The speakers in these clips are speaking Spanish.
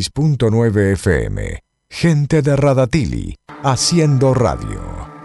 6.9 FM. Gente de Radatili, haciendo radio.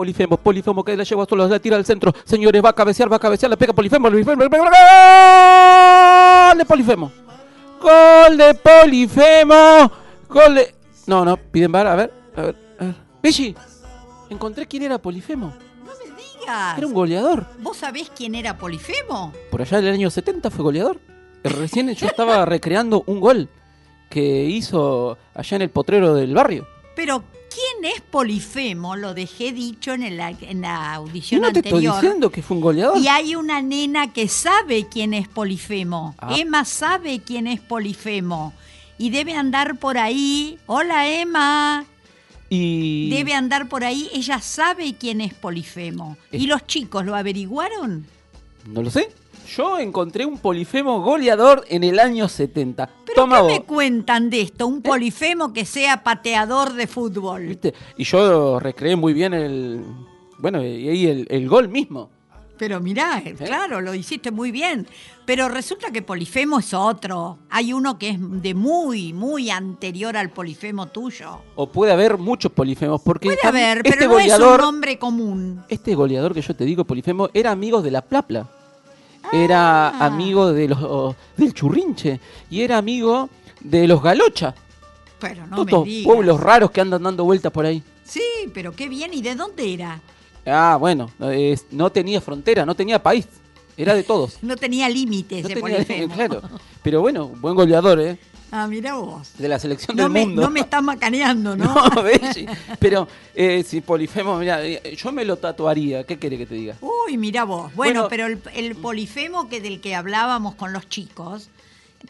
Polifemo, Polifemo que la lleva solo, la tira al centro. Señores, va a cabecear, va a cabecear, la pega Polifemo, Polifemo, Polifemo, ¡Gol de Polifemo! ¡Gol de Polifemo! ¡Gol de... No, no, piden bar, a ver, a ver, a ver. Vichy, encontré quién era Polifemo. No me digas. Era un goleador. ¿Vos sabés quién era Polifemo? Por allá en el año 70 fue goleador. Recién yo estaba recreando un gol que hizo allá en el potrero del barrio. Pero ¿quién es Polifemo? Lo dejé dicho en, el- en la audición No te estoy diciendo que fue un goleador. Y hay una nena que sabe quién es Polifemo. Ah. Emma sabe quién es Polifemo. Y debe andar por ahí. Hola Emma. Y... Debe andar por ahí. Ella sabe quién es Polifemo. Es- ¿Y los chicos lo averiguaron? No lo sé. Yo encontré un polifemo goleador en el año 70. ¿Pero Toma qué vos. me cuentan de esto? Un Polifemo que sea pateador de fútbol. ¿Viste? Y yo recreé muy bien el. Bueno, y ahí el, el gol mismo. Pero mirá, eh, claro, lo hiciste muy bien. Pero resulta que Polifemo es otro. Hay uno que es de muy, muy anterior al Polifemo tuyo. O puede haber muchos polifemos. Porque Puede haber, este pero no es goleador, un nombre común. Este goleador que yo te digo, polifemo, era amigo de la Plapla. Era Ah. amigo de los, del Churrinche. Y era amigo de los Galocha. Pero no Todos me digas. pueblos raros que andan dando vueltas por ahí. Sí, pero qué bien. ¿Y de dónde era? Ah, bueno, no tenía frontera, no tenía país. Era de todos. No tenía límites No tenía- claro. Pero bueno, buen goleador, ¿eh? Ah, mira vos. De la selección No del me, mundo. no me estás macaneando, ¿no? No. Pero eh, si Polifemo, mira, eh, yo me lo tatuaría. ¿Qué quiere que te diga? Uy, mira vos. Bueno, Bueno. pero el, el polifemo que del que hablábamos con los chicos,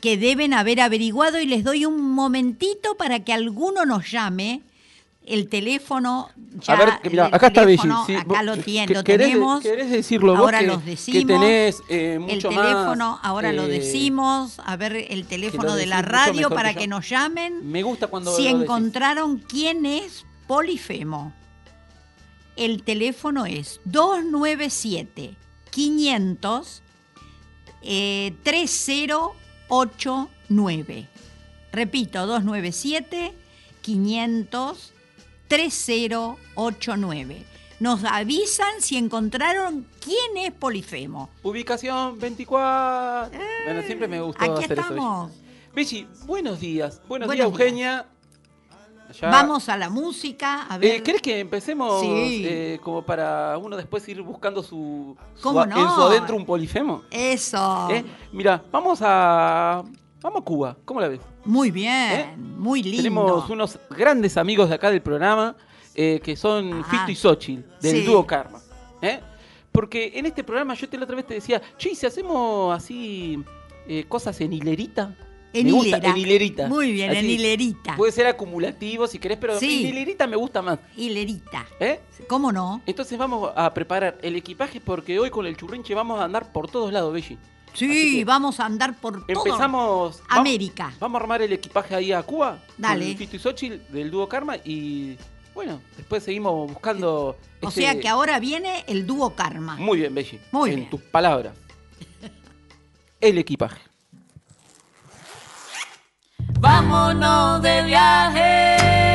que deben haber averiguado y les doy un momentito para que alguno nos llame. El teléfono, ya, a ver, que mira, el acá está Belli. sí, acá vos- lo, que- tien- que- lo querés tenemos. querés decirlo vos ahora que- los que decimos. tenés, eh, el mucho más, teléfono, ahora lo eh, decimos. A ver, el teléfono de la decís radio para que que nos llamen Me gusta cuando si lo decís. encontraron quién es Polifemo. El teléfono es 297 500 eh, 3089. Repito, 297 500 3089. Nos avisan si encontraron quién es Polifemo. Ubicación 24. bueno, siempre me gustó Aquí hacer estamos. eso. Buenos días. Buenos, Buenos días. Eugenia. Vamos a la música. A ver. Eh, ¿Querés que empecemos Sí. eh, como para uno después ir buscando su, su ¿Cómo no? en su adentro un polifemo? Eso. ¿Eh? Mira, vamos a vamos a Cuba. ¿Cómo la ves? Muy bien. ¿Eh? Muy lindo. Tenemos unos grandes amigos de acá del programa eh, que son. Fito y Xochitl, del Sí. dúo Karma. ¿eh? Porque en este programa yo te la otra vez te decía, che, ¿y si hacemos así eh, cosas en hilerita. En me gusta, en hilerita. Muy bien, en Así, hilerita. Puede ser acumulativo si querés, pero Sí. en hilerita me gusta más. Hilerita. ¿eh? ¿Cómo no? Entonces vamos a preparar el equipaje porque hoy con el churrinche vamos a andar por todos lados, Belli. Sí, vamos a andar por todo. Empezamos. va- América. Vamos a armar el equipaje ahí a Cuba. Dale. Con Fito y Xochitl del dúo Karma y bueno, después seguimos buscando. O este- sea que ahora viene el dúo Karma. Muy bien, Belli. Muy en bien. tus palabras. El equipaje. Vámonos de viaje.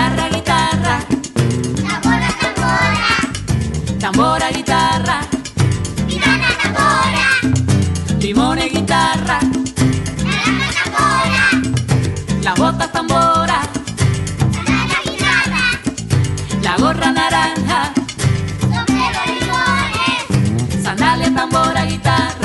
Guitarra, guitarra. tambora, tambora, Tambora, guitarra. banana, tambora, Limones, guitarra. naranja, tambora, Las botas, tambora. banana, guitarra, La gorra, naranja. sombrero, limones, Sandalias, tambora, guitarra.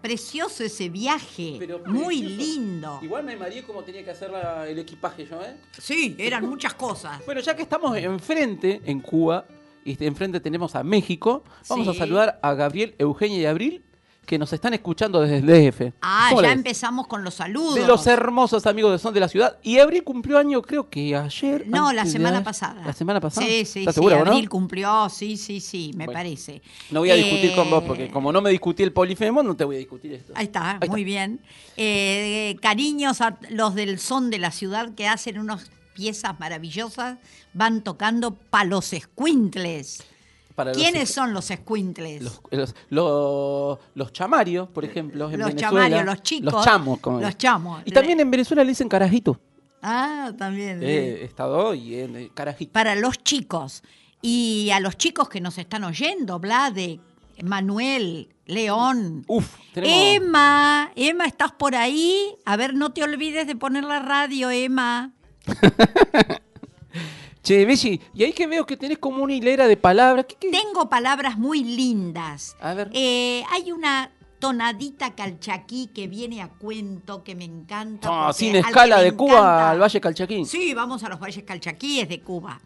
Precioso ese viaje. Pero Muy precioso. lindo. Igual me mareé como tenía que hacer la- el equipaje yo, ¿eh? Sí, eran muchas cosas. Bueno, ya que estamos enfrente, en Cuba, y este, enfrente tenemos a México, vamos Sí. a saludar a Gabriel, Eugenia y Abril, que nos están escuchando desde el DF. Ah, ¿Cómo ya les? empezamos con los saludos. De los hermosos amigos de Son de la Ciudad. Y Abril cumplió año, creo que ayer. No, la de semana pasada. ¿La semana pasada? Sí, sí, ¿Estás sí. segura, o no? Abril cumplió, sí, sí, sí, me Bueno. parece. No voy a discutir con vos, Eh, porque como no me discutí el polifemo, no te voy a discutir esto. Ahí está, Ahí está. muy bien. Eh, cariños a los del son de la ciudad que hacen unas piezas maravillosas, van tocando pa' los escuintles. Para los- ¿Quiénes son los escuintles? Los, los, los- los chamarios, por ejemplo, en Los Venezuela. chamarios, los chicos. Los chamos. como Los chamos. Y también en Venezuela le dicen carajito. Ah, también. Eh, estado y en eh, carajito. Para los chicos. Y a los chicos que nos están oyendo, Vlade, Manuel, León. Uf, tenemos... Emma, Emma, ¿estás por ahí? A ver, no te olvides de poner la radio, Emma. Che, Belli, y ahí que veo que tenés como una hilera de palabras. ¿Qué, qué? Tengo palabras muy lindas. A ver. Eh, hay una tonadita calchaquí que viene a cuento que me encanta. Ah, sin escala de Cuba encanta- al Valle Calchaquín. Sí, vamos a los valles calchaquíes de Cuba.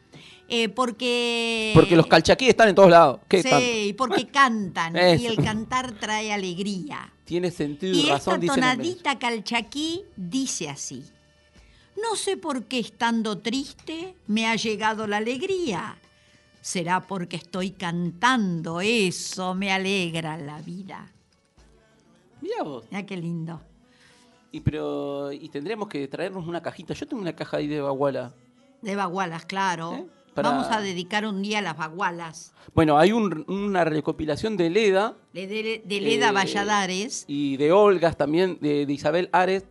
Eh, porque. Porque los calchaquíes están en todos lados. ¿Qué Sí, tanto? y porque cantan. y el cantar trae alegría. Tiene sentido y, Y razón, esta en Venezuela. tonadita calchaquí dice así. No sé por qué estando triste me ha llegado la alegría. Será porque estoy cantando, eso me alegra la vida. Mirá vos. Mira qué lindo. Y, pero, y tendríamos que traernos una cajita. Yo tengo una caja ahí de baguala. De bagualas, claro. ¿Eh? Para- Vamos a dedicar un día a las bagualas. Bueno, hay un- una recopilación de Leda De, de, de Leda Eh, Valladares. y de Olgas también, de, de Isabel Ares,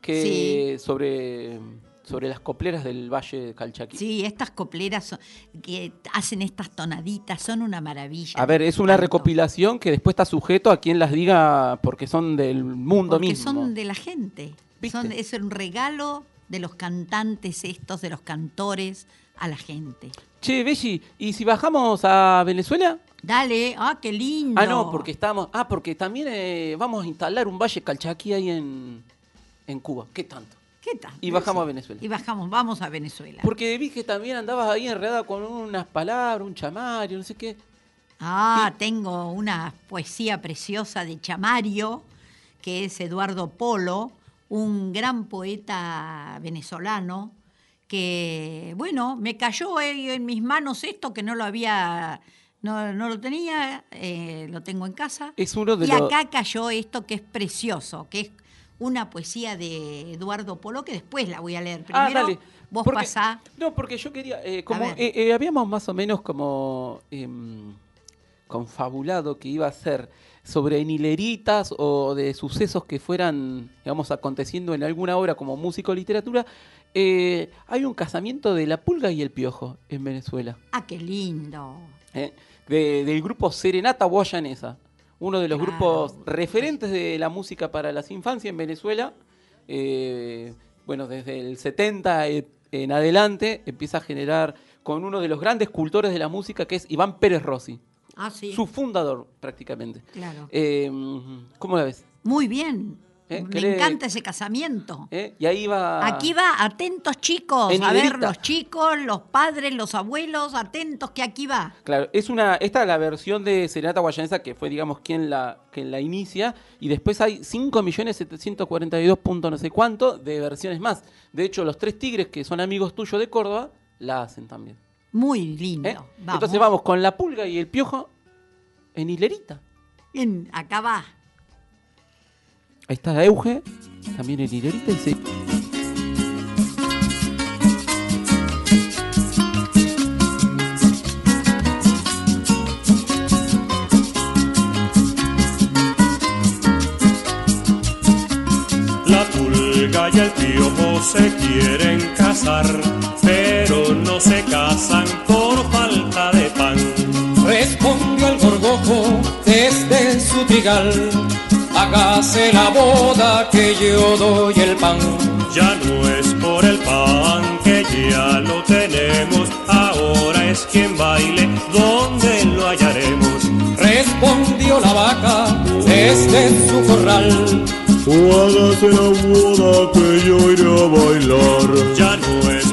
que Sí. sobre, sobre las copleras del Valle de Calchaquí. Sí, estas copleras son- que hacen estas tonaditas son una maravilla. A ver, es una recopilación que después está sujeto a quien las diga porque son del mundo Porque mismo. son de la gente. Es un regalo de los cantantes estos, de los cantores a la gente. Che, Belli, ¿y si bajamos a Venezuela? Dale, ah, qué lindo. Ah, no, porque estamos. Ah, porque también eh, vamos a instalar un Valle Calchaquí ahí en, en Cuba. ¿Qué tanto? ¿Qué tal? Y bajamos a Venezuela. Y bajamos, vamos a Venezuela. Porque vi que también andabas ahí enredada con unas palabras, un chamario, no sé qué. Ah, tengo una poesía preciosa de Chamario, que es Eduardo Polo, un gran poeta venezolano, que, bueno, me cayó en mis manos esto que no lo había, no, no lo tenía, eh, lo tengo en casa. Es uno de y los- acá cayó esto que es precioso, que es una poesía de Eduardo Polo, que después la voy a leer. Primero, ah, dale. vos Porque- pasá. No, porque yo quería. eh, como eh, eh, habíamos más o menos como. em, confabulado que iba a ser sobre hileritas o de sucesos que fueran, digamos, aconteciendo en alguna obra como música o literatura. eh, hay un casamiento de la pulga y el piojo en Venezuela. Ah, qué lindo. ¿eh? De- del grupo Serenata Guayanesa, uno de los Claro. grupos referentes de la música para las infancias en Venezuela. Eh, bueno, desde el 70 e- en adelante empieza a generar con uno de los grandes cultores de la música que es Iván Pérez Rossi, Ah, sí. su fundador prácticamente. Claro. Eh, ¿Cómo la ves? Muy bien. ¿Eh? Me ¿Querés- encanta ese casamiento. ¿Eh? Y ahí va... Aquí va, atentos chicos, En a ver los chicos, los padres, los abuelos, atentos que aquí va. Claro, es una, esta es la versión de Serenata Guayanesa que fue, digamos, quien la, quien la inicia. Y después hay 5.742. punto no sé cuánto de versiones más. De hecho, los tres tigres que son amigos tuyos de Córdoba la hacen también. Muy lindo. ¿eh? Vamos. Entonces vamos con la pulga y el piojo en hilerita. En- acá va. Ahí está la Euge, también en hilerita. Y se... La pulga y el piojo se quieren casar, pero no se casan por falta de pan. Respondió el gorgojo desde su trigal. Hágase la boda que yo doy el pan. Ya no es por el pan que ya lo tenemos, ahora es quien baile, ¿dónde lo hallaremos? Respondió la vaca desde su corral. Hágase la boda que yo iré a bailar. Ya no es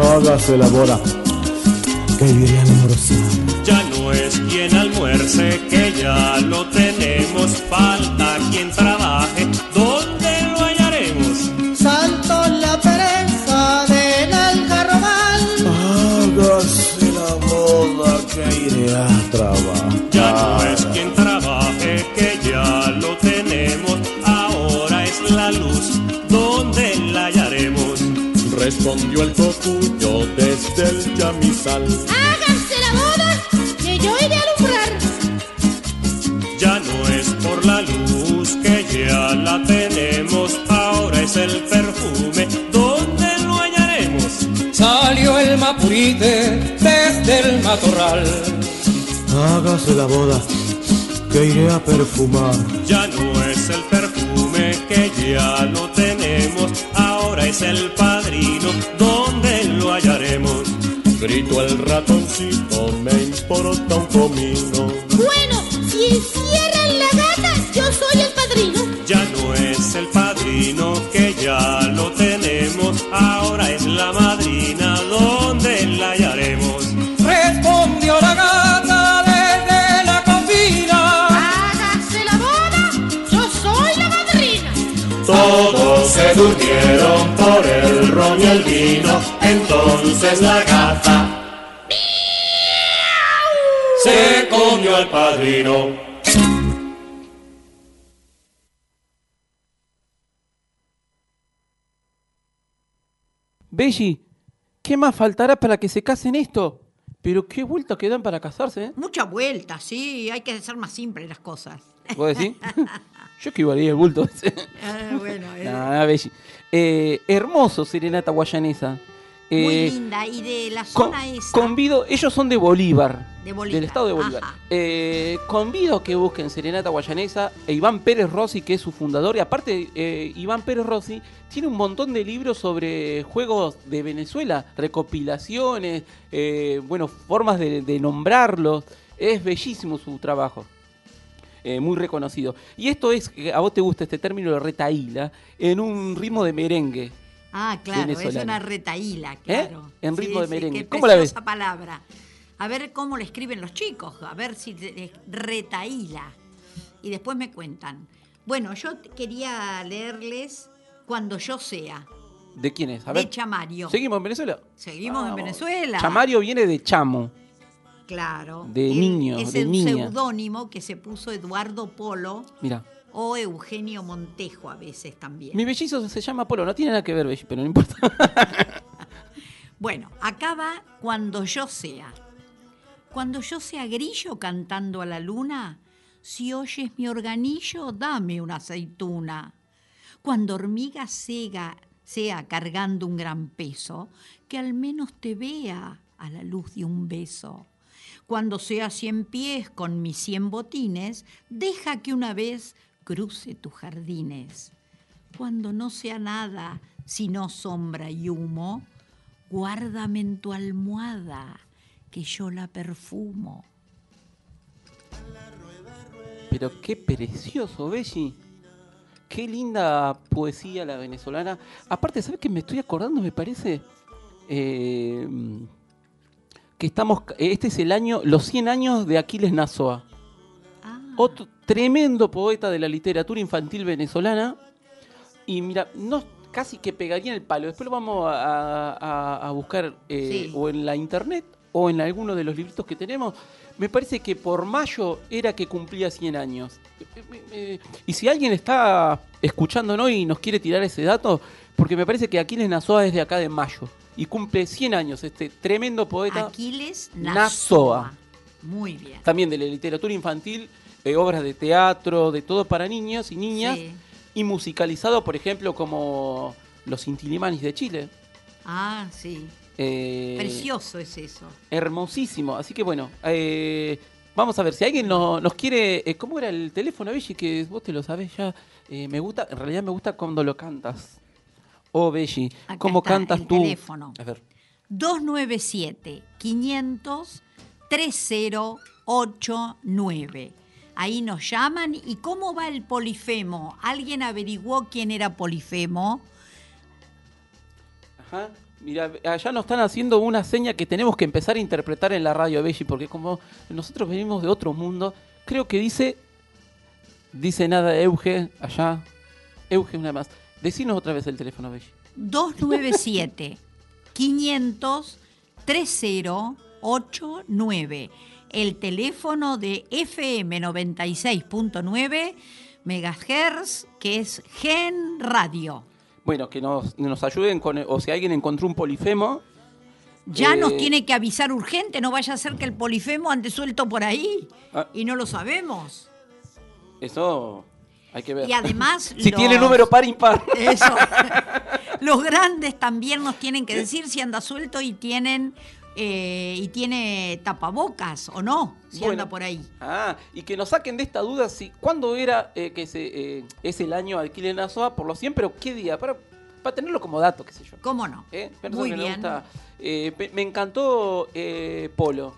Hágase la boda que yo iré a almorzar. Ya no es quien almuerce que ya lo desde el matorral. Hágase la boda que iré a perfumar. Ya no es el perfume que ya lo tenemos, ahora es el padrino, ¿dónde lo hallaremos? Grito el ratoncito, me importa un comino. Todos se durmieron por el ron y el vino, entonces la gata se comió al padrino. Belly, ¿qué más faltará para que se casen esto? Pero qué vuelta que dan para casarse, ¿eh? Mucha vuelta, sí, hay que ser más simples las cosas. ¿Vos decís? Yo esquivaría el bulto ese. Ah, bueno, eh, Nah, Belli. Eh, hermoso Serenata Guayanesa. muy Eh, linda. Y de la Con- zona esa. convido, ellos son de Bolívar, De Bolívar, del estado de Bolívar. Eh, convido que busquen Serenata Guayanesa e Iván Pérez Rossi, que es su fundador. Y aparte, eh, Iván Pérez Rossi tiene un montón de libros sobre juegos de Venezuela, recopilaciones, bueno, formas de, de nombrarlos. Es bellísimo su trabajo. Eh, muy reconocido. Y esto es, eh, a vos te gusta este término de retaíla, en un ritmo de merengue. Ah, claro, es una retaíla, claro. En ritmo de merengue. Qué ¿Cómo la ves? palabra. A ver cómo le escriben los chicos, a ver si retaíla. Y después me cuentan. Bueno, yo quería leerles Cuando yo sea, ¿De quién es? A de ver. Chamario. ¿Seguimos en Venezuela? Seguimos en. Venezuela. Chamario viene de chamo. Claro. De Él niño, Es de el seudónimo que se puso Eduardo Polo Mira. o Eugenio Montejo a veces también. Mi bellizo se llama Polo. No tiene nada que ver, pero no importa. Bueno, acá va cuando yo sea. Cuando yo sea grillo cantando a la luna, si oyes mi organillo, dame una aceituna. Cuando hormiga cega sea cargando un gran peso, que al menos te vea a la luz de un beso. Cuando sea cien pies con mis cien botines, deja que una vez cruce tus jardines. Cuando no sea nada, sino sombra y humo, guárdame en tu almohada, que yo la perfumo. Pero qué precioso, Belli. Qué linda poesía la venezolana. Aparte, ¿sabes qué me estoy acordando? Me parece Eh, que estamos. Este es el año, los 100 años de Aquiles Nazoa. Otro tremendo poeta de la literatura infantil venezolana. Y mira, no casi que pegaría en el palo. Después lo vamos a, a- a buscar eh, Sí. o en la internet o en alguno de los libritos que tenemos. Me parece que por mayo era que cumplía 100 años. Eh, eh, Y si alguien está escuchándonos y nos quiere tirar ese dato, porque me parece que Aquiles Nazoa es de acá de mayo. Y cumple 100 años este tremendo poeta. Aquiles Nazoa. Muy bien. También de la literatura infantil, obras de teatro, de todo para niños y niñas. Sí. Y musicalizado, por ejemplo, como Los Intilimanis de Chile. Ah, sí. Eh, Precioso es eso. Hermosísimo. Así que bueno, eh, vamos a ver si alguien no- nos quiere. eh, ¿Cómo era el teléfono, Belli? Que vos te lo sabés ya. Eh, me gusta, en realidad me gusta cuando lo cantas. Oh, Belli, Acá ¿cómo está, cantas el tú? teléfono. A ver. 297 500 3089. Ahí nos llaman. ¿Y cómo va el polifemo? ¿Alguien averiguó quién era polifemo? Ajá. Mira, allá nos están haciendo una seña que tenemos que empezar a interpretar en la radio, Belli, porque como nosotros venimos de otro mundo, creo que dice. Dice nada Euge, allá. Euge, una más. Decinos otra vez el teléfono, Belli. 297 500 3089. El teléfono de FM 96.9 MHz, que es Gen Radio. Bueno, que nos, nos ayuden con. O si alguien encontró un polifemo. Ya eh, nos tiene que avisar urgente, no vaya a ser que el polifemo ande suelto por ahí Ah. y no lo sabemos. Eso hay que ver. Y además si los- tiene número par impar. Eso. Los grandes también nos tienen que decir si anda suelto y tienen eh, y tiene tapabocas o no, si Bueno. anda por ahí. Ah, y que nos saquen de esta duda si cuándo era eh, que se, eh, es el año de Aquiles Nazoa por los 100, pero qué día, para, para tenerlo como dato, qué sé yo. ¿Cómo no? ¿Eh? Muy que me bien. gusta. Eh, me encantó eh, Polo.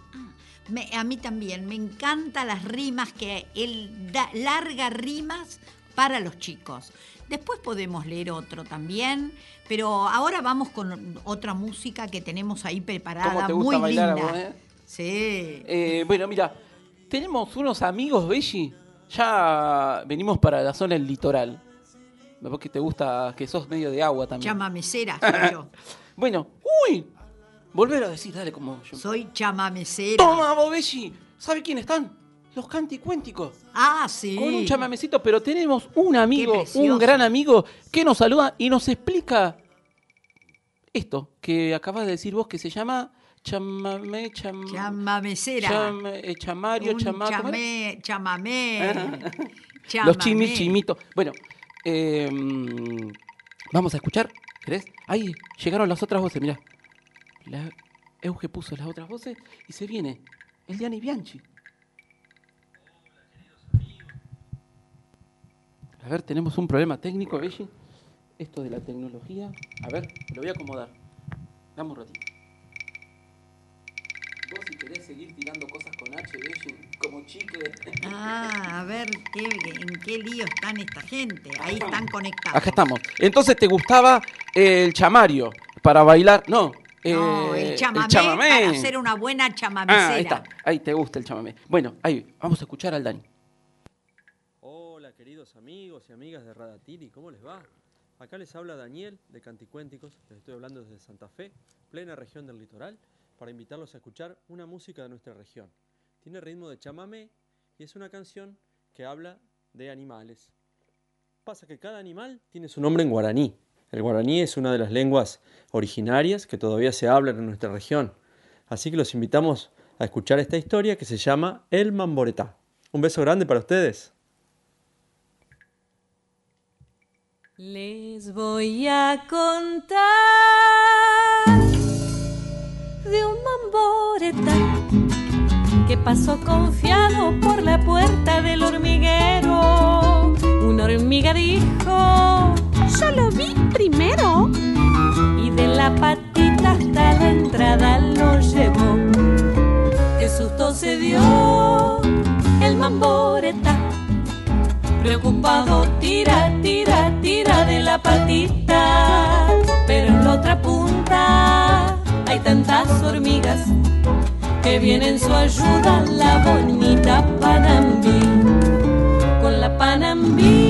Me- a mí también, me encantan las rimas que él da, larga rimas para los chicos. Después podemos leer otro también, pero ahora vamos con otra música que tenemos ahí preparada, ¿Cómo te gusta muy bailar linda. vos, eh? Sí. Eh, bueno, mira, tenemos unos amigos, Belli. Ya venimos para la zona del litoral. Vos que te gusta, que sos medio de agua también. Chamamecera soy yo. Bueno, uy, volver a decir, dale como yo. Soy chamamecera. Toma, vos, Belli. ¿Sabe quiénes están? Los canticuénticos. Ah, sí. Con un chamamecito, pero tenemos un amigo, un gran amigo, que nos saluda y nos explica esto que acabas de decir vos, que se llama chamamé, cham... Chamamecera. cham- eh, chamario, chama- chamé, chamamé. Los chamamé. chimichimitos. Bueno, eh, vamos a escuchar. ¿Querés? Ahí llegaron las otras voces, mirá. La Euge puso las otras voces y se viene el Diani Bianchi. A ver, tenemos un problema técnico, Belli. Esto de la tecnología. A ver, lo voy a acomodar. Dame un ratito. Vos si querés seguir tirando cosas con H, Belli, como chicle. Ah, a ver qué, en qué lío están esta gente. Ahí están conectados. Acá estamos. Entonces te gustaba el chamario para bailar. No, No, eh, el chamamé, chamamé. para hacer una buena chamamecera. Ah, ahí está. Ahí te gusta el chamamé. Bueno, ahí, vamos a escuchar al Dani. Hola queridos amigos y amigas de Radatili, ¿cómo les va? Acá les habla Daniel de Canticuénticos, les estoy hablando desde Santa Fe, plena región del litoral, para invitarlos a escuchar una música de nuestra región. Tiene ritmo de chamamé y es una canción que habla de animales. Pasa que cada animal tiene su nombre en guaraní. El guaraní es una de las lenguas originarias que todavía se hablan en nuestra región. Así que los invitamos a escuchar esta historia que se llama El Mamboretá. Un beso grande para ustedes. Les voy a contar de un mamboreta que pasó confiado por la puerta del hormiguero. Una hormiga dijo, yo lo vi primero. Y de la patita hasta la entrada lo llevó. Qué susto se dio el mamboreta. Preocupado tira, tira, tira de la patita. Pero en la otra punta hay tantas hormigas que viene en su ayuda la bonita Panambí. Con la Panambí,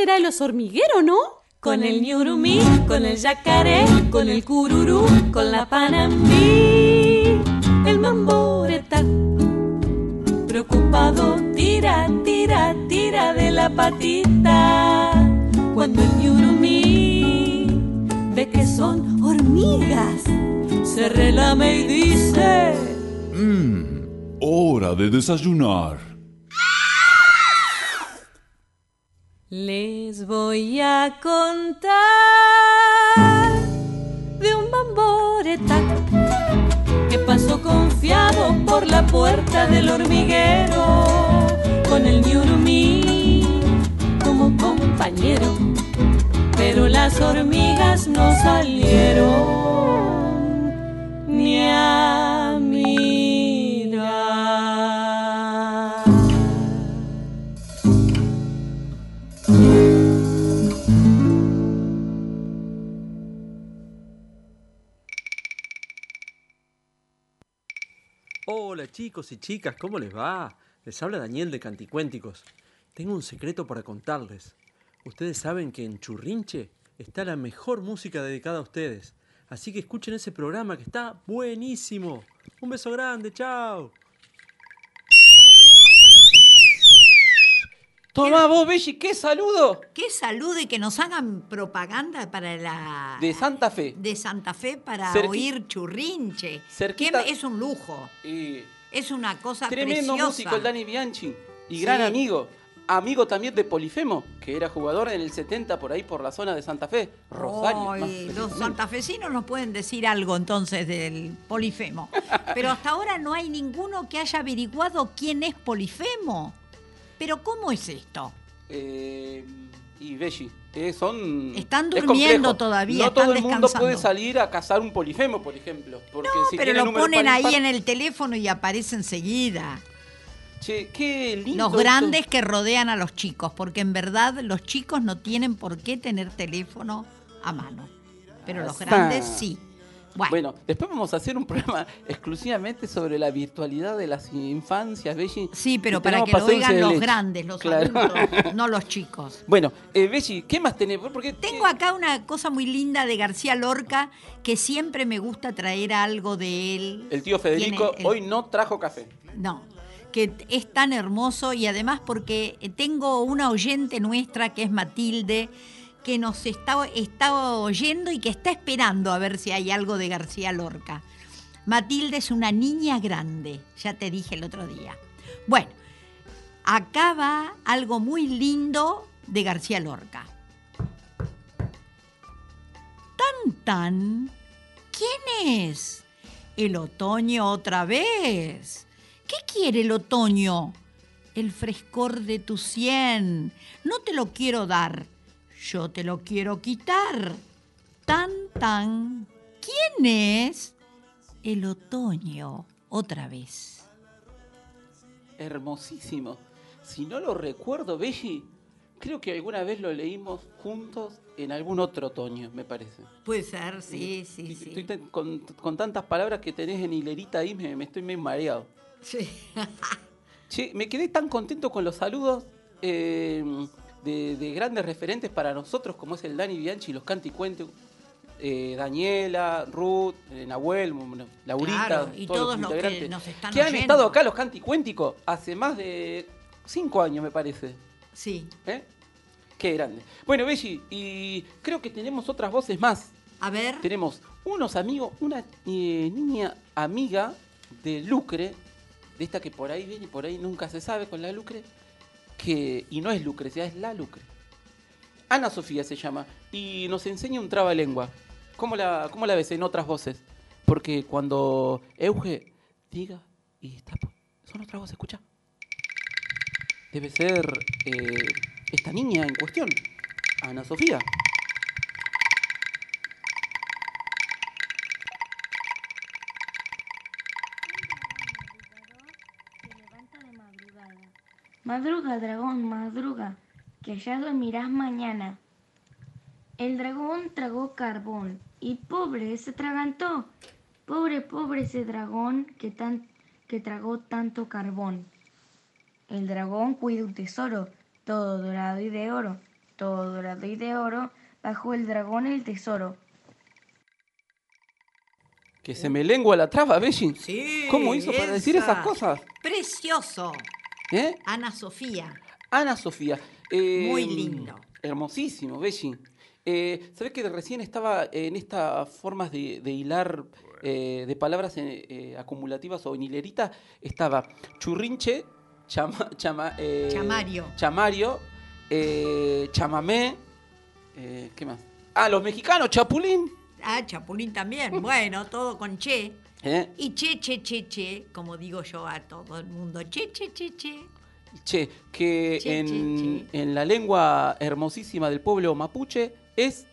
Será el oso hormiguero, no? Con el ñurumí, con el yacaré, con el cururú, con la panambí, el mamboreta. Preocupado tira, tira, tira de la patita. Cuando el ñurumí ve que son hormigas, se relame y dice... Mmm, hora de desayunar. Les voy a contar de un mamboreta que pasó confiado por la puerta del hormiguero con el ñurumí como compañero, pero las hormigas no salieron ni a mirar. Chicos y chicas, ¿cómo les va? Les habla Daniel de Canticuénticos. Tengo un secreto para contarles. Ustedes saben que en Churrinche está la mejor música dedicada a ustedes. Así que escuchen ese programa que está buenísimo. Un beso grande, chao. Tomá vos, Belli, qué saludo Qué saludo y que nos hagan propaganda para la de Santa Fe. de Santa Fe para Cerqui- oír churrinche. Cerquita- Que es un lujo. Y Es una cosa tremendo preciosa. músico el Dani Bianchi. Y Sí. gran amigo. Amigo también de Polifemo, que era jugador en el 70 por ahí por la zona de Santa Fe. Rosario. Más los santafesinos nos pueden decir algo entonces del Polifemo. Pero hasta ahora no hay ninguno que haya averiguado quién es Polifemo. Pero ¿cómo es esto? Eh, y Belli. eh, son. Están es durmiendo todavía, No todo el mundo puede salir a cazar un polifemo, por ejemplo. Porque si Pero lo ponen ahí en el teléfono y aparece enseguida. Che, qué lindo. Los esto. grandes que rodean a los chicos, porque en verdad los chicos no tienen por qué tener teléfono a mano. Pero los Asa. grandes sí. Bueno, Bueno, después vamos a hacer un programa exclusivamente sobre la virtualidad de las infancias, Belli. sí, pero para que lo oigan los grandes, los Claro. adultos, no los chicos. Bueno, eh, Belli, ¿qué más tenemos? Porque Tengo acá una cosa muy linda de García Lorca que siempre me gusta traer algo de él. el tío Federico el- hoy no trajo café. No, que es tan hermoso y además porque tengo una oyente nuestra que es Matilde, que nos está, oyendo y que está esperando a ver si hay algo de García Lorca. Matilde es una niña grande, ya te dije el otro día. Bueno, acá va algo muy lindo de García Lorca. Tan tan, ¿quién es? El otoño otra vez. ¿Qué quiere el otoño? El frescor de tu sien. No te lo quiero dar, yo te lo quiero quitar. Tan, tan. ¿Quién es? El otoño otra vez. Hermosísimo. Si no lo recuerdo, Belli, creo que alguna vez lo leímos juntos en algún otro otoño, me parece. Puede ser, sí, sí, sí. Estoy con, con tantas palabras que tenés en hilerita ahí, me, me estoy medio mareado. Sí. Che, me quedé tan contento con los saludos eh, de, de grandes referentes para nosotros, como es el Dani Bianchi, los Canticuentes, eh, Daniela, Ruth, eh, Nahuel, Laurita, Claro, y todos los que nos están que han estado acá los Canticuénticos hace más de cinco años, me parece. Sí. ¿Eh? Qué grande. Bueno, Belli, y creo que tenemos otras voces más. A ver. Tenemos unos amigos, una eh, niña amiga de Lucre, de esta que por ahí viene y por ahí nunca se sabe con la Lucre, y no es Lucrecia, es la Lucre. Ana Sofía se llama, y nos enseña un trabalengua. ¿Cómo la, ¿Cómo la ves en otras voces? Porque cuando Euge diga, y está, son otras voces, escucha. Debe ser eh, esta niña en cuestión, Ana Sofía. Madruga, dragón, madruga, que ya dormirás mañana. El dragón tragó carbón y pobre se atragantó. Pobre, pobre ese dragón que, tan, que tragó tanto carbón. El dragón cuida un tesoro, todo dorado y de oro, todo dorado y de oro, bajo el dragón el tesoro. Que se me lengua la traba, Belli. Sí, ¿Cómo hizo para decir esa. esas cosas? Precioso. ¿Eh? Ana Sofía. Ana Sofía. eh, Muy lindo. Hermosísimo, Belli. Eh, ¿Sabés que recién estaba en estas formas de, de hilar eh, de palabras eh, acumulativas o en hilerita? Estaba churrinche, chama, chama- eh, Chamario. chamario, chamamé, eh, ¿qué más? Ah, los mexicanos, chapulín. Ah, Chapulín también. Bueno, todo con che. ¿Eh? Y che, che, che, che, como digo yo a todo el mundo. Che, che, che, che. Che, que Che, en, en la lengua hermosísima del pueblo mapuche es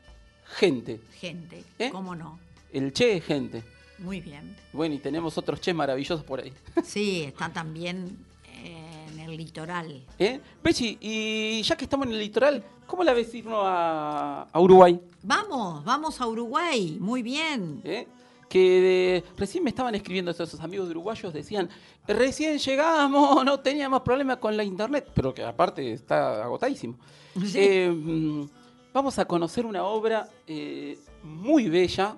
gente. Gente, ¿Eh? ¿cómo no? El che es gente. Muy bien. Bueno, y tenemos otros che maravillosos por ahí. Sí, está también eh, en el litoral. ¿Eh? Pechi, y ya que estamos en el litoral, ¿cómo la ves irnos a, a Uruguay? Vamos, vamos a Uruguay. Muy bien. ¿Eh? Que recién me estaban escribiendo esos amigos uruguayos, decían, recién llegamos, no teníamos problemas con la internet, pero que aparte está agotadísimo. Sí. Eh, mm, vamos a conocer una obra eh, muy bella,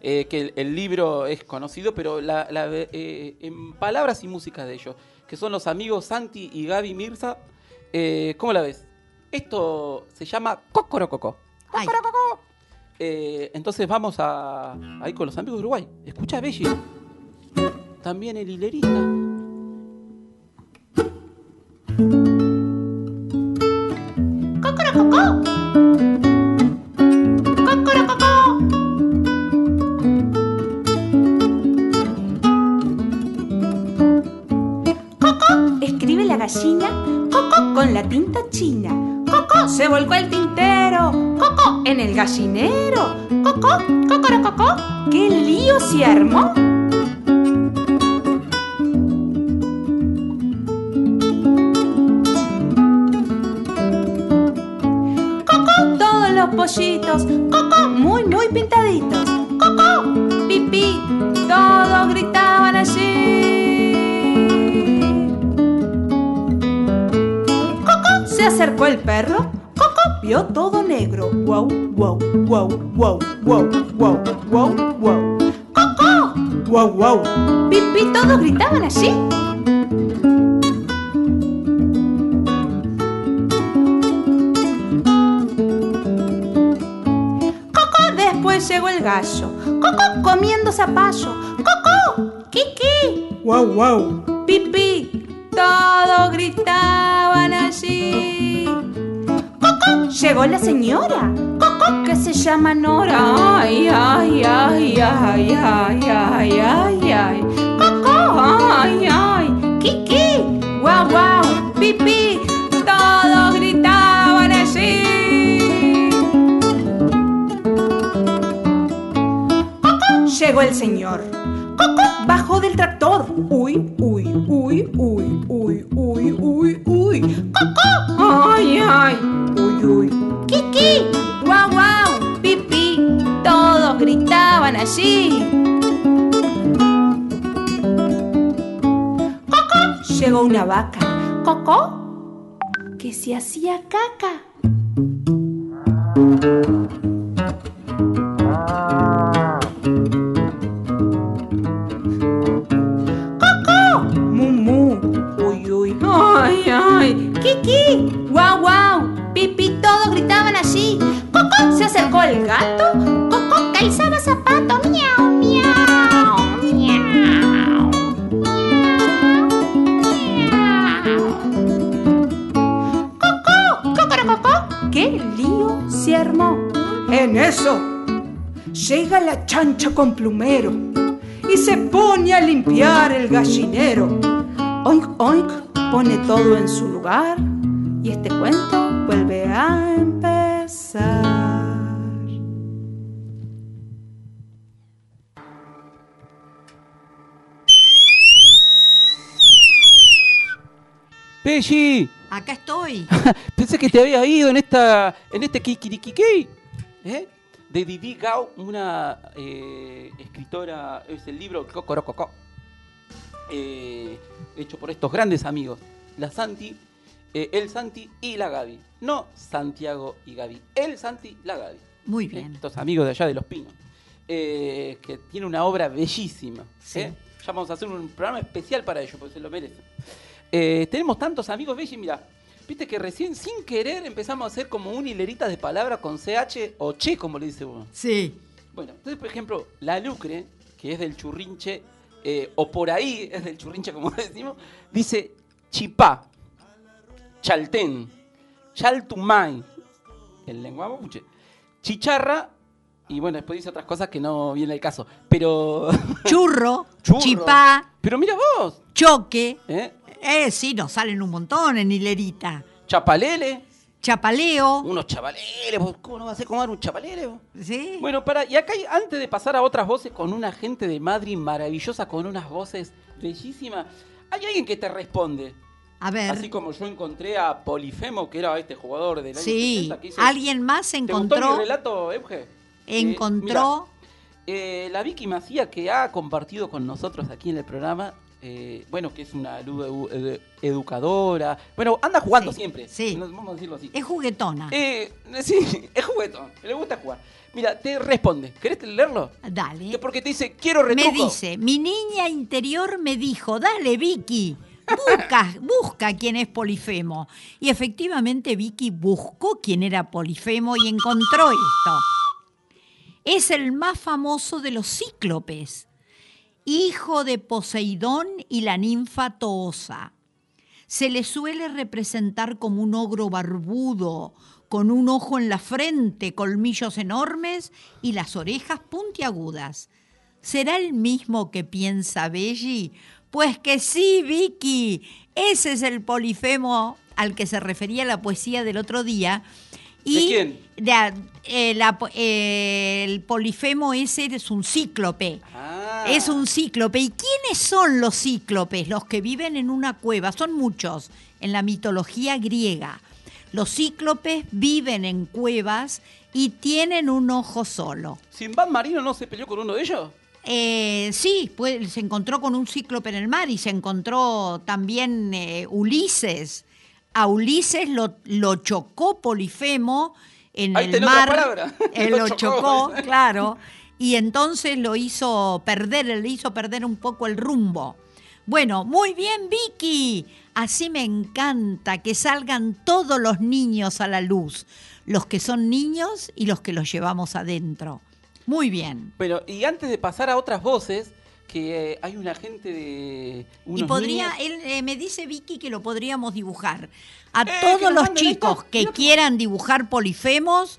eh, que el, el libro es conocido, pero la- la- en palabras y música de ellos, que son los amigos Santi y Gaby Mirza, ¿Cómo la ves? Esto se llama Cocorococó. Ay, Eh, entonces vamos a ahí con los amigos de Uruguay. Escucha a Belli. También el hilerista. Armó? Coco, todos los pollitos, Coco, muy, muy pintaditos. Coco, pipí, todos gritaban allí. Coco, se acercó el perro, Coco, vio todo negro. Wow, wow, wow, wow, wow, todos gritaban allí. Coco, después llegó el gallo. Coco comiendo zapallo. Coco, Kiki. Wow, wow. Pipí, todos gritaban allí. Coco, llegó la señora. Coco, que se llama Nora. Ay, ay, ay, ay, ay, ay, ay. Pipí, todos gritaban allí. Coco, llegó el señor. Coco bajó del tractor. Uy, uy, uy, uy, uy, uy, uy, uy. Coco, ay, ay, uy, uy. Kiki, guau, guau, pipí. Todos gritaban allí. Coco, llegó una vaca. Coco, que se hacía caca. Llega la chancha con plumero y se pone a limpiar el gallinero. Oink, oink, pone todo en su lugar y este cuento vuelve a empezar. Belli. acá estoy. Pensé que te había ido en esta en este Kikirikiki, ¿eh? De Didi Gao, una eh, escritora, es el libro Cocorococó, eh, hecho por estos grandes amigos, la Santi, eh, el Santi y la Gaby. No Santiago y Gaby, el Santi, la Gaby. Muy ¿eh? bien. Estos amigos de allá de Los Pinos, que tiene una obra bellísima. Sí. Ya vamos a hacer un programa especial para ellos, porque se lo merecen. Tenemos tantos amigos bellos, mira, viste que recién sin querer empezamos a hacer como una hilerita de palabras con CH o che, como le dice uno. Sí. Bueno, entonces, por ejemplo, la lucre, que es del churrinche, eh, o por ahí es del churrinche, como decimos, dice chipá, chaltén, chaltumay, el lengua mapuche, chicharra, y bueno, después dice otras cosas que no viene el caso. Pero. Churro, Churro. chipá, Pero mira vos, choque. ¿eh? Eh, sí, nos salen un montón en hilerita. Chapalele, Chapaleo. unos chapaleles, vos, ¿cómo no vas a comer un chapalele? vos? Sí. Bueno, para, y acá hay- antes de pasar a otras voces con una gente de Madrid maravillosa, con unas voces bellísimas, hay alguien que te responde. A ver. Así como yo encontré a Polifemo, que era este jugador del año Sí. 60, que dice, Alguien más ¿Te gustó encontró. mi relato, Euge? Encontró. Eh, mira, eh, la Vicky Macía, que ha compartido con nosotros aquí en el programa, eh, bueno, que es una lu- edu- edu- educadora, bueno, anda jugando Sí, siempre, sí. vamos a decirlo así. Es juguetona. Eh, sí, es juguetón, le gusta jugar. Mira, te responde, ¿querés leerlo? Dale. Que porque te dice, quiero retruco. Me dice, mi niña interior me dijo, dale Vicky, busca, busca quién es Polifemo. Y efectivamente Vicky buscó quién era Polifemo y encontró esto. Es el más famoso de los cíclopes, hijo de Poseidón y la ninfa Toosa. Se le suele representar como un ogro barbudo, con un ojo en la frente, colmillos enormes y las orejas puntiagudas. ¿Será el mismo que piensa Belli? Pues que sí, Vicky. Ese es el polifemo al que se refería la poesía del otro día. Y ¿De quién? la- eh, la eh, el polifemo ese es un cíclope. Ah. Es un cíclope. ¿Y quiénes son los cíclopes? Los que viven en una cueva. Son muchos en la mitología griega. Los cíclopes viven en cuevas y tienen un ojo solo. ¿Sinbad Marino no se peleó con uno de ellos? Eh, sí, pues, se encontró con un cíclope en el mar y se encontró también eh, Ulises. A Ulises lo, lo chocó Polifemo en Ahí el mar. palabra. Él Lo lo, chocó. chocó, claro. Y entonces lo hizo perder, le hizo perder un poco el rumbo. Bueno, muy bien, Vicky. Así me encanta que salgan todos los niños a la luz. Los que son niños y los que los llevamos adentro. Muy bien. Pero, y antes de pasar a otras voces, que eh, hay una gente de. Y podría, niños- él eh, me dice Vicky que lo podríamos dibujar. A Eh, todos los chicos esto. que quieran dibujar polifemos,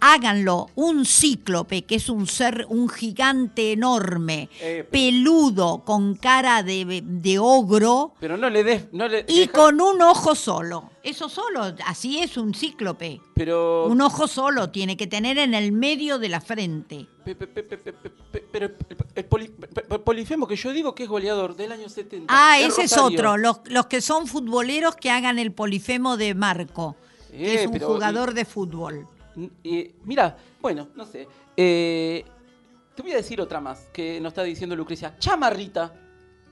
háganlo. Un cíclope, que es un ser, un gigante enorme, Eh, peludo, con cara de, de ogro Pero no le des. No le, y deja- con un ojo solo. Eso solo, así es un cíclope. Pero. Un ojo solo tiene que tener en el medio de la frente. pe- pe- pe- pe- pe- pe- pe- Pero el, el poli- Polifemo que yo digo que es goleador del año 70. Ah, ese es otro. Los, los que son futboleros que hagan el polifemo de Marco, que Eh, es un pero- jugador de fútbol. Eh, mira, bueno, no sé. Eh, te voy a decir otra más que nos está diciendo Lucrecia. Chamarrita.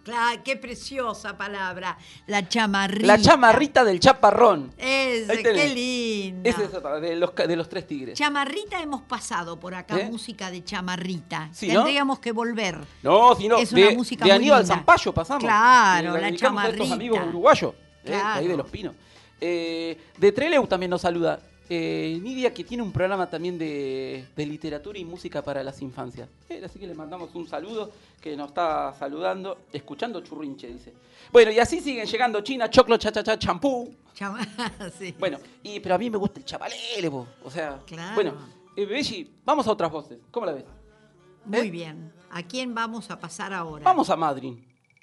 Claro, qué preciosa palabra. La chamarrita. La chamarrita del chaparrón. Tenés. qué linda. Esa es otra, de los, de los tres tigres. Chamarrita hemos pasado por acá, ¿Eh? música de chamarrita. Sí, ¿no? Tendríamos que volver. No, sino Es una música de Aníbal linda. Zampayo pasamos. Claro, la dedicamos a estos chamarrita. amigos uruguayos, de ahí de los pinos. De Treleu también nos saluda. Eh, Nidia, que tiene un programa también de, de literatura y música para las infancias. Eh, así que le mandamos un saludo, que nos está saludando, escuchando churrinche, dice. Bueno, y así siguen llegando China, Choclo, Cha Cha Cha, Champú. Chama- sí. Bueno, y, pero a mí me gusta el chavalele, vos. O sea, Claro. bueno, eh, Belli, vamos a otras voces. ¿Cómo la ves? Muy ¿Eh? bien. ¿A quién vamos a pasar ahora? Vamos a Madrid.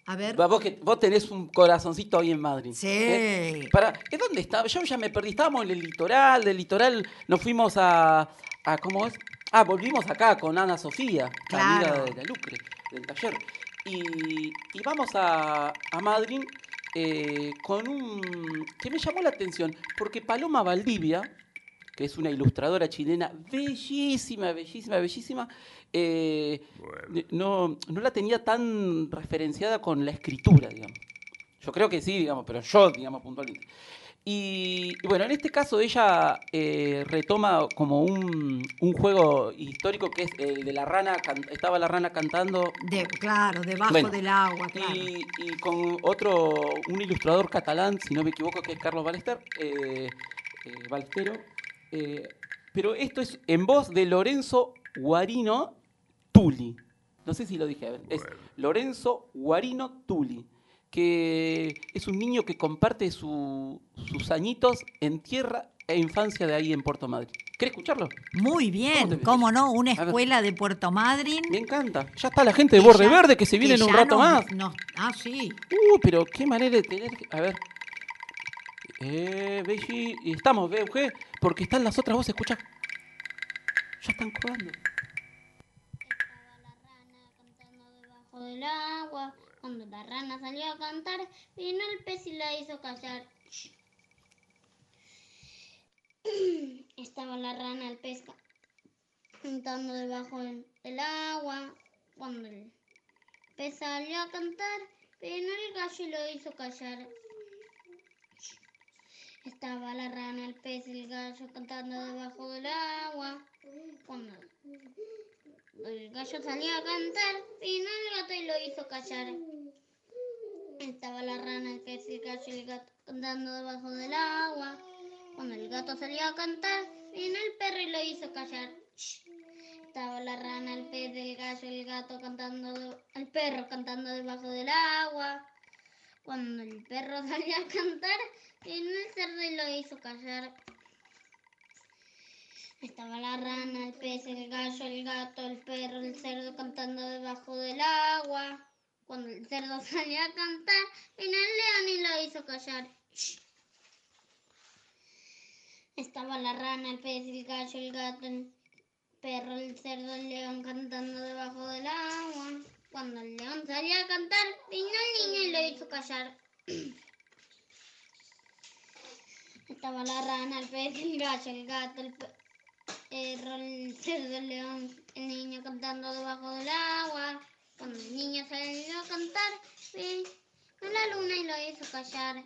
A ver. Vos, que, vos tenés un corazoncito ahí en Madrid. Sí. ¿eh? Para, ¿es ¿Dónde está? Yo ya me perdí. Estábamos en el litoral. Del litoral nos fuimos a. a ¿Cómo es? Ah, volvimos acá con Ana Sofía, Claro. amiga de la Lucre, del taller. Y, y vamos a, a Madrid eh, con un. que me llamó la atención. Porque Paloma Valdivia, que es una ilustradora chilena bellísima, bellísima, bellísima, eh, no, no la tenía tan referenciada con la escritura, digamos. Yo creo que sí, digamos, pero yo, digamos, puntualmente. Y, y bueno, en este caso ella eh, retoma como un, un juego histórico que es el de la rana, can- estaba la rana cantando De, claro, debajo Bueno, del agua, claro. y, y con otro, un ilustrador catalán, si no me equivoco, que es Carlos Balester, eh, eh, Balestero. Eh, pero esto es en voz de Lorenzo Guarino Tuli. No sé si lo dije, a ver. Es Lorenzo Guarino Tuli, que es un niño que comparte su- sus añitos en tierra e infancia de ahí en Puerto Madrid. ¿Querés escucharlo? Muy ¿Cómo te bien, cómo no, una escuela de Puerto Madryn. Me encanta. Ya está la gente de Borde ya- Verde que se viene en un rato más. nos- ah, sí. Uh, pero qué manera de tener. que- A ver. Eh, Belli, y estamos, BUG, porque están las otras voces, escucha. Ya están jugando. debajo del agua. Cuando la rana salió a cantar, vino el pez y la hizo callar. Estaba la rana, el pez, ca- cantando debajo del agua. Cuando el pez salió a cantar, vino el gallo y lo hizo callar. Estaba la rana, el pez y el gallo cantando debajo del agua. Cuando el gallo salía a cantar, vino el gato y lo hizo callar. Estaba la rana, el pez, el gallo y el gato cantando debajo del agua. Cuando el gato salió a cantar, vino el perro y lo hizo callar. Estaba la rana, el pez, el gallo y el gato cantando, el perro cantando debajo del agua. Cuando el perro salió a cantar, el cerdo y lo hizo callar. Estaba la rana, el pez, el gallo, el gato, el perro, el cerdo cantando debajo del agua. Cuando el cerdo salió a cantar, vino el león y lo hizo callar. Estaba la rana, el pez, el gallo, el gato, el perro, el cerdo, el león cantando debajo del agua. Cuando el león salió a cantar, vino el niño y lo hizo callar. Estaba la rana, el pez, el gallo, el gato, el pe- perro, el cerdo, el león, el niño cantando debajo del agua. Cuando el niño salió a cantar, vino la luna y lo hizo callar.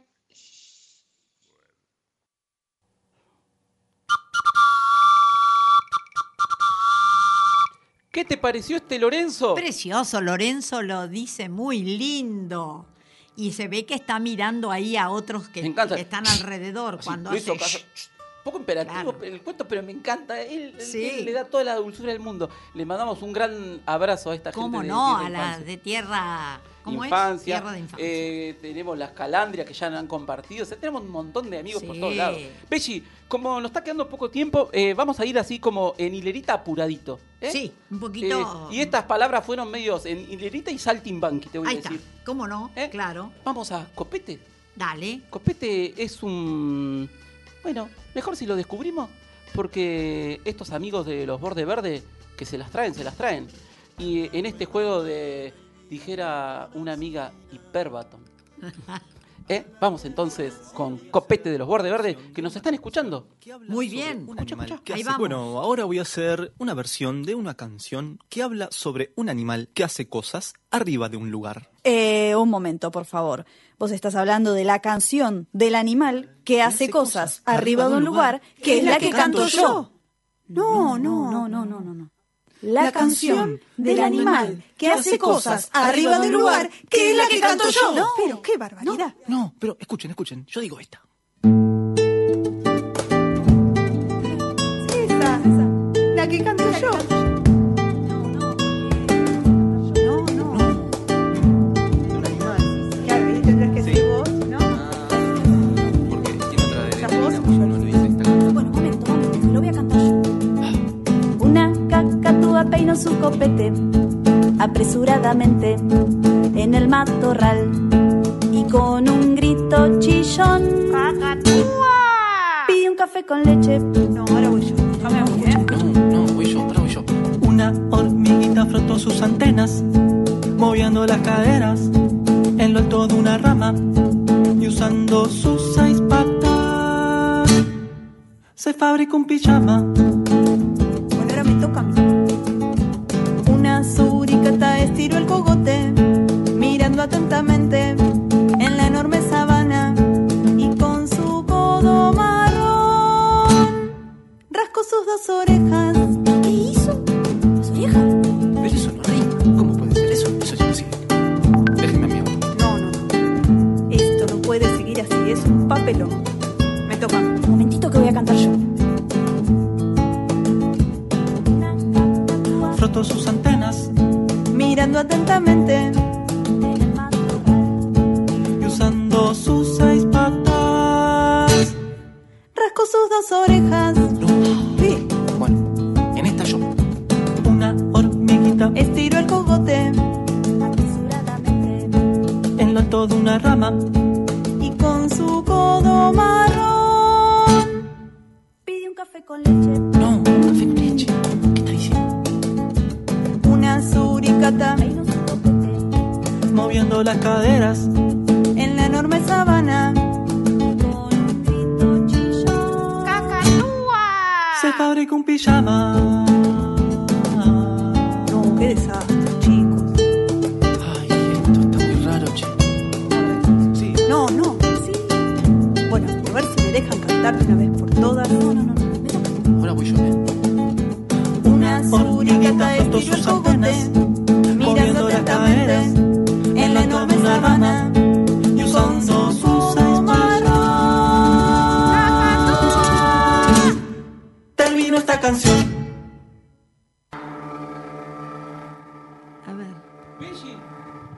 ¿Qué te pareció este Lorenzo? Precioso, Lorenzo lo dice muy lindo. Y se ve que está mirando ahí a otros que, están alrededor cuando hace caso-. Poco imperativo Claro. el cuento, pero me encanta. Él, Sí. él le da toda la dulzura del mundo. Le mandamos un gran abrazo a esta ¿Cómo gente de no? Tierra A la Infancia. de tierra. ¿Cómo infancia. es? Tierra de infancia. Eh, tenemos las Calandrias que ya han compartido. O sea, tenemos un montón de amigos por todos lados. Pechi, como nos está quedando poco tiempo, eh, vamos a ir así como en hilerita apuradito. ¿eh? Sí, un poquito. Y estas palabras fueron medios en hilerita y saltimbanqui, te voy Ahí a está. decir. ¿Cómo no? Claro. Vamos a Copete. Dale. Copete es un... Bueno, mejor si lo descubrimos, porque estos amigos de los Borde Verde, que se las traen, se las traen. Y en este juego de, dijera una amiga, hiperbaton. ¿Eh? Vamos entonces con Copete de los Borde Verde, que nos están escuchando. Muy bien. ¿Qué Ahí hace? vamos. Bueno, ahora voy a hacer una versión de una canción que habla sobre un animal que hace cosas arriba de un lugar. Eh, un momento, por favor. Vos estás hablando de la canción del animal que hace cosas arriba de un lugar, que es la que canto yo. No, no, no, no, no, no. no. La canción del animal que hace cosas arriba de un lugar, que es la que canto yo. No. Pero qué barbaridad. No, pero escuchen, escuchen. Yo digo esta. Esa, esa. La que canto yo. Peinó su copete apresuradamente en el matorral y con un grito chillón pidió un café con leche. No, ahora voy yo. Déjame voy, ¿eh? No, voy yo, ahora voy yo. Una hormiguita frotó sus antenas, moviendo las caderas en lo alto de una rama y usando sus seis patas se fabricó un pijama. Mirando atentamente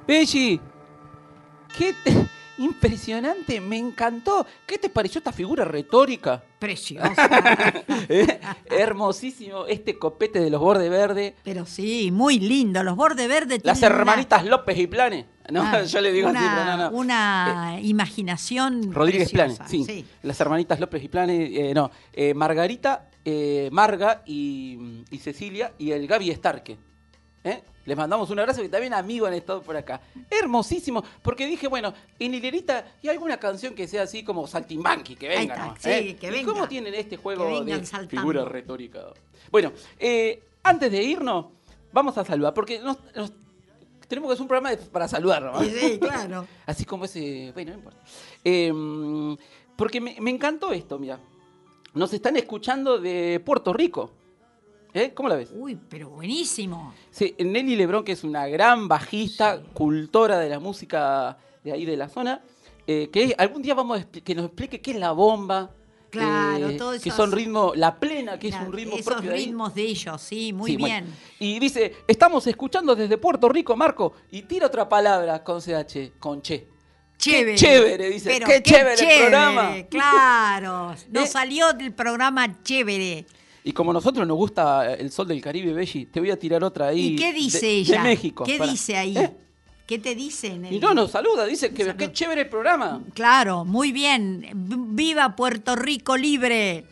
Belli, qué te- impresionante, me encantó. ¿Qué te pareció esta figura retórica? Preciosa. ¿Eh? Hermosísimo este copete de los bordes verdes. Pero sí, muy lindo. Los bordes verdes Las una- hermanitas López y Planes. No, ah, yo le digo una, así, pero no, no. Una imaginación. Rodríguez Planes, sí. Las hermanitas López y Planes, eh, no. eh, Margarita, eh, Marga y, y Cecilia y el Gaby Starke. ¿Eh? Les mandamos un abrazo que también amigos han estado por acá. Hermosísimo, porque dije, bueno, en Hilerita y alguna canción que sea así como Saltimbanqui, que venga, está, ¿no? sí, ¿Eh? que ¿Y venga. cómo tienen este juego Que de saltando. figura retórica? Bueno, eh, antes de irnos, vamos a saludar, porque nos- nos- tenemos que hacer un programa de- para saludar, ¿no? Sí, sí, claro. Así como ese. Bueno, no importa. Eh, porque me, me encantó esto, mira. Nos están escuchando de Puerto Rico. ¿Eh? ¿Cómo la ves? Uy, pero buenísimo. Sí, Nelly Lebrón, que es una gran bajista, cultora de la música de ahí de la zona, eh, que algún día vamos a que nos explique qué es la bomba. Claro, eh, todo Que esos- son ritmos, la plena, que es un ritmo Esos propio de ahí. ritmos de ellos, sí, muy Sí, bueno. bien. Y dice, estamos escuchando desde Puerto Rico, Marco, y tira otra palabra con CH, con che. Chévere. Qué chévere, dice. Pero qué, chévere, el programa. Claro, nos Eh. salió del programa chévere. Y como a nosotros nos gusta el sol del Caribe, Belli, te voy a tirar otra ahí. ¿Y qué dice de, ella? De México. ¿Qué para- dice ahí? ¿Eh? ¿Qué te dice en el... Y no, nos saluda, dice que qué chévere el programa. Claro, muy bien. Viva Puerto Rico libre.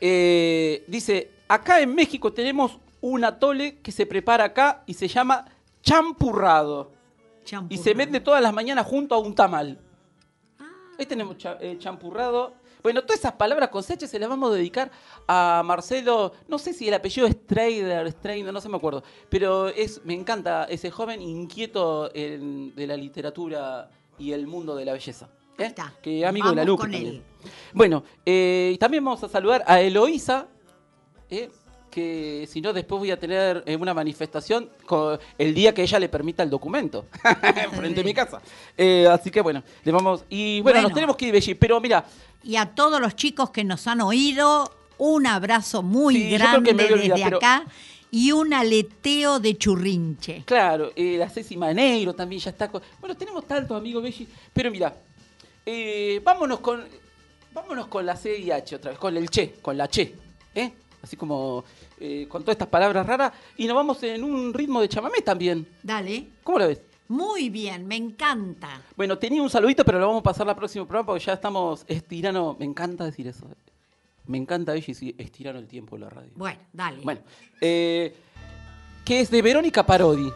Eh, dice, acá en México tenemos un atole que se prepara acá y se llama champurrado. Y se vende todas las mañanas junto a un tamal. Ahí tenemos cha- eh, champurrado. Bueno, todas esas palabras con CH se las vamos a dedicar a Marcelo, no sé si el apellido es Trader, Strainer, no sé me acuerdo, pero es, me encanta ese joven inquieto en- de la literatura y el mundo de la belleza. ¿eh? Que amigo de la Vamos Luca con él. Bueno, eh, también vamos a saludar a Eloísa, ¿eh? Que si no después voy a tener eh, una manifestación el día que ella le permita el documento, frente a mi casa. Eh, así que bueno, le vamos... Y bueno, Bueno. nos tenemos que ir, Belli, pero mira, Y a todos los chicos que nos han oído, un abrazo muy Sí, grande desde pero- acá y un aleteo de churrinche. Claro, eh, la Ceci Maneiro también ya está. con- Bueno, tenemos tantos amigos, Belli. Pero mira, eh, vámonos con vámonos con la C y H otra vez, con el che, con la che. ¿eh? Así como eh, con todas estas palabras raras. Y nos vamos en un ritmo de chamamé también. Dale. ¿Cómo la ves? Muy bien, me encanta. Bueno, tenía un saludito, pero lo vamos a pasar al próximo programa porque ya estamos estirando. Me encanta decir eso. Me encanta, Belli, si estirando el tiempo de la radio. Bueno, dale. Bueno, eh, que es de Verónica Parodi.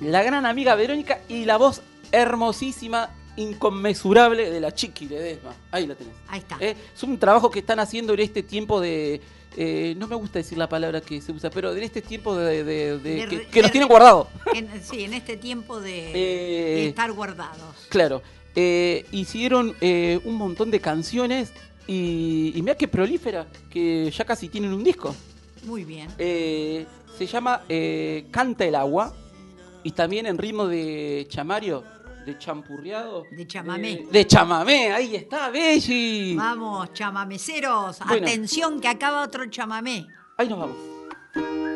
La gran amiga Verónica y la voz hermosísima, inconmensurable de la Chiqui Ledesma. Ahí la tenés. Ahí está. Eh, Es un trabajo que están haciendo en este tiempo de. eh, no me gusta decir la palabra que se usa, pero en este tiempo de, de- de- De que, que nos tienen guardado. En- sí, en este tiempo de, Eh, estar guardados. Claro. Hicieron un montón de canciones y, y mira qué prolífera, que ya casi tienen un disco. Muy bien. Se llama Canta el agua y también en ritmo de chamario, de champurreado. De chamamé. De, de chamamé, ahí está, Belli. Vamos, chamameceros. Bueno. Atención que acaba otro chamamé. Ahí nos vamos.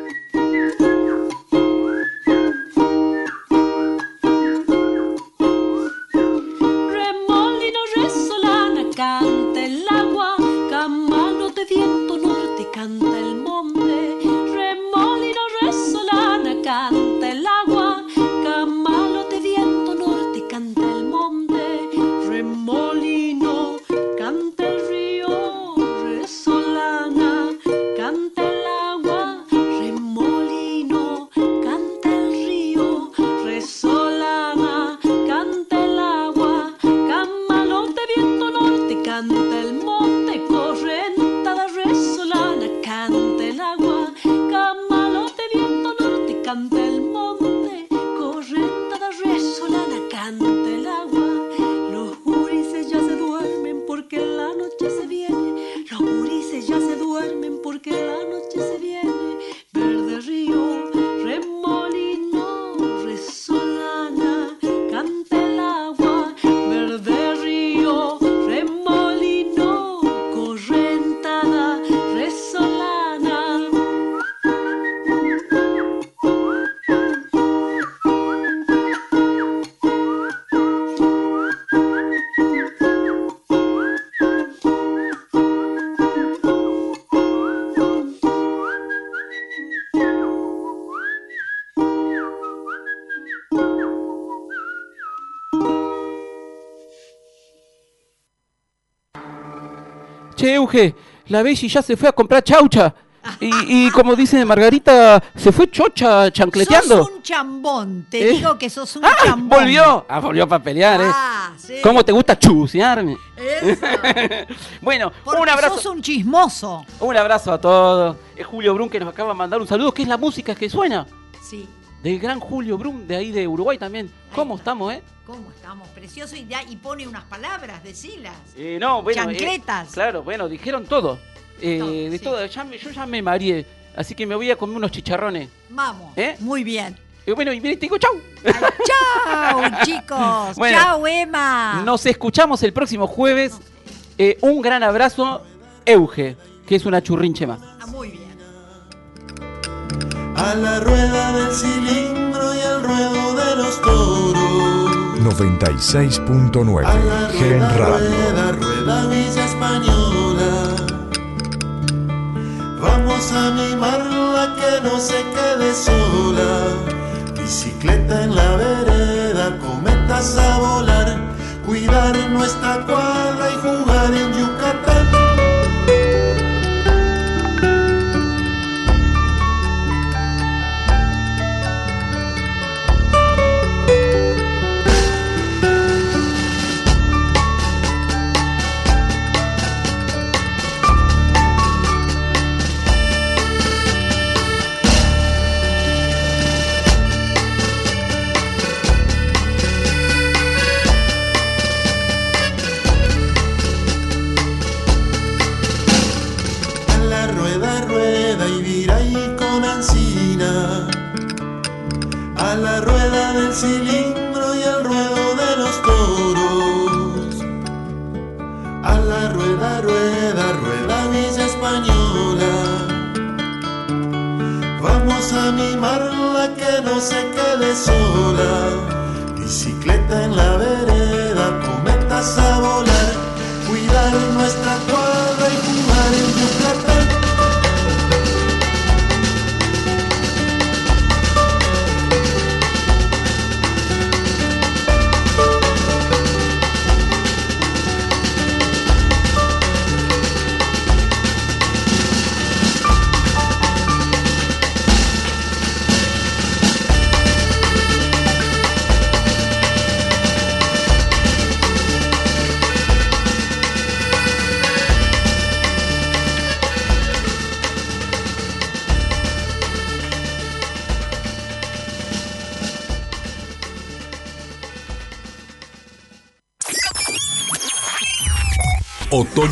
Che, Euge, la Belli ya se fue a comprar chaucha. Y, y como dice Margarita, se fue chocha chancleteando. Sos un chambón, te ¿Eh? digo que sos un ¡Ah! chambón. Volvió. Ah, volvió para pelear, ¿eh? Ah, sí. ¿Cómo te gusta chusearme? Bueno, Porque un abrazo. sos un chismoso. Un abrazo a todos. Es Julio Brun que nos acaba de mandar un saludo, que es la música que suena. Sí. Del gran Julio Brun, de ahí de Uruguay también. ¿Cómo estamos, eh? ¿Cómo estamos? Precioso y, ya, y pone unas palabras, decilas. Eh, no, bueno. eh, Chancletas. claro, bueno, dijeron todo. Eh, de todo. Ya yo ya me mareé. Así que me voy a comer unos chicharrones. Vamos. ¿Eh? Muy bien. Y bueno, y mire, te digo chau. Chao, chicos. Bueno. Chao, Emma. Nos escuchamos el próximo jueves. Un gran abrazo, Euge, que es una churrinche más. A la rueda del cilindro y al ruedo de los toros. 96.9 Gen Radio. Rueda, rueda Villa Española. Vamos a animarla que no se quede sola. Bicicleta en la vereda, cometas a volar. Cuidar nuestra cuadra y jugar en Yucatán.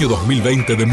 Otoño 2020 de música.